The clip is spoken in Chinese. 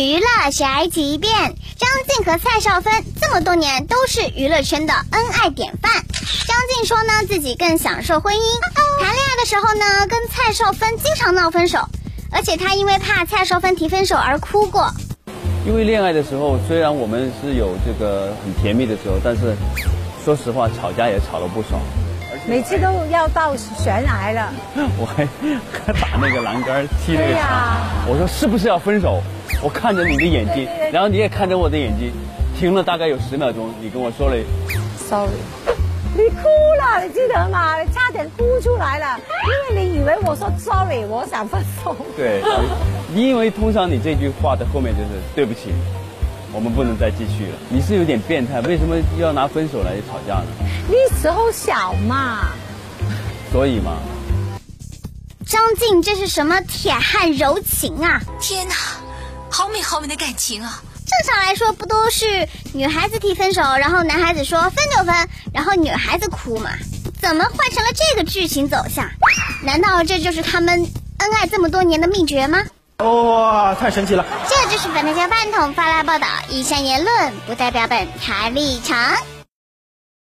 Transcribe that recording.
娱乐宅急便，张晋和蔡少芬这么多年都是娱乐圈的恩爱典范。张晋说呢，自己更享受婚姻，谈恋爱的时候呢，跟蔡少芬经常闹分手，而且他因为怕蔡少芬提分手而哭过。因为恋爱的时候，虽然我们是有这个很甜蜜的时候，但是说实话，吵架也吵了不少。每次都要到悬崖了，我还还打那个栏杆，踢那个对墙。呀我说是不是要分手？我看着你的眼睛，然后你也看着我的眼睛，停了大概有十秒钟，你跟我说了 sorry。你哭了，你记得吗？你差点哭出来了，因为你以为我说 sorry，我想分手。对，你因为通常你这句话的后面就是对不起，我们不能再继续了。你是有点变态，为什么要拿分手来吵架呢？那时候小嘛，所以嘛，张晋这是什么铁汉柔情啊？天哪，好美好美的感情啊！正常来说，不都是女孩子提分手，然后男孩子说分就分，然后女孩子哭嘛？怎么换成了这个剧情走向？难道这就是他们恩爱这么多年的秘诀吗？哇，太神奇了！这就是本台家半桶发来报道，以上言论不代表本台立场。